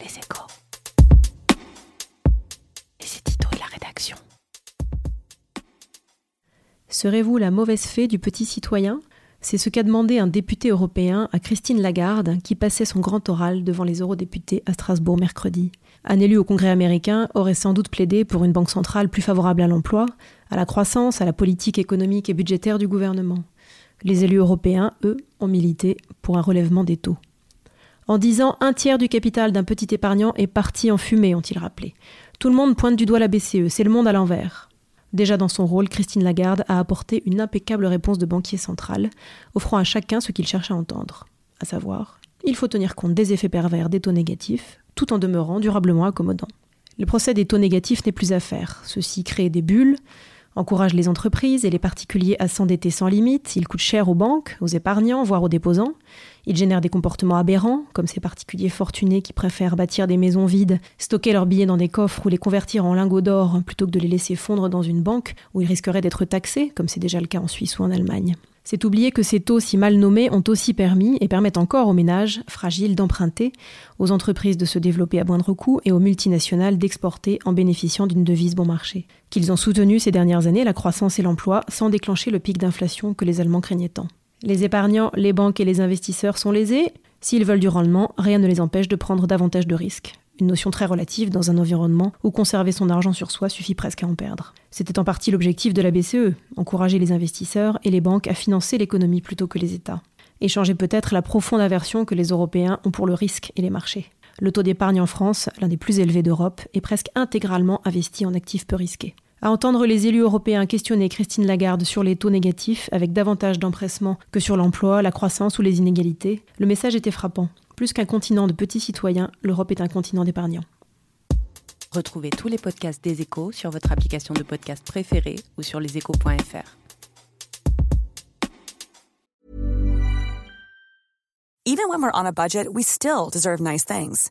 Les échos. Et c'est Tito et la rédaction. Serez-vous la mauvaise fée du petit citoyen? C'est ce qu'a demandé un député européen à Christine Lagarde, qui passait son grand oral devant les eurodéputés à Strasbourg mercredi. Un élu au Congrès américain aurait sans doute plaidé pour une banque centrale plus favorable à l'emploi, à la croissance, à la politique économique et budgétaire du gouvernement. Les élus européens, eux, ont milité pour un relèvement des taux. En disant un tiers du capital d'un petit épargnant est parti en fumée, ont-ils rappelé. Tout le monde pointe du doigt la BCE, c'est le monde à l'envers. Déjà dans son rôle, Christine Lagarde a apporté une impeccable réponse de banquier central, offrant à chacun ce qu'il cherche à entendre, à savoir, il faut tenir compte des effets pervers des taux négatifs, tout en demeurant durablement accommodant. Le procès des taux négatifs n'est plus à faire. Ceux-ci créent des bulles, encouragent les entreprises et les particuliers à s'endetter sans limite, ils coûtent cher aux banques, aux épargnants, voire aux déposants. Ils génèrent des comportements aberrants, comme ces particuliers fortunés qui préfèrent bâtir des maisons vides, stocker leurs billets dans des coffres ou les convertir en lingots d'or plutôt que de les laisser fondre dans une banque où ils risqueraient d'être taxés, comme c'est déjà le cas en Suisse ou en Allemagne. C'est oublier que ces taux si mal nommés ont aussi permis et permettent encore aux ménages fragiles d'emprunter, aux entreprises de se développer à moindre coût et aux multinationales d'exporter en bénéficiant d'une devise bon marché. Qu'ils ont soutenu ces dernières années la croissance et l'emploi sans déclencher le pic d'inflation que les Allemands craignaient tant. Les épargnants, les banques et les investisseurs sont lésés. S'ils veulent du rendement, rien ne les empêche de prendre davantage de risques une notion très relative dans un environnement où conserver son argent sur soi suffit presque à en perdre. C'était en partie l'objectif de la BCE, encourager les investisseurs et les banques à financer l'économie plutôt que les États. Et changer peut-être la profonde aversion que les Européens ont pour le risque et les marchés. Le taux d'épargne en France, l'un des plus élevés d'Europe, est presque intégralement investi en actifs peu risqués. À entendre les élus européens questionner Christine Lagarde sur les taux négatifs avec davantage d'empressement que sur l'emploi, la croissance ou les inégalités, le message était frappant. Plus qu'un continent de petits citoyens, l'Europe est un continent d'épargnants. Retrouvez tous les podcasts des échos sur votre application de podcast préférée ou sur leséchos.fr. Even when we're on a budget, we still deserve nice things.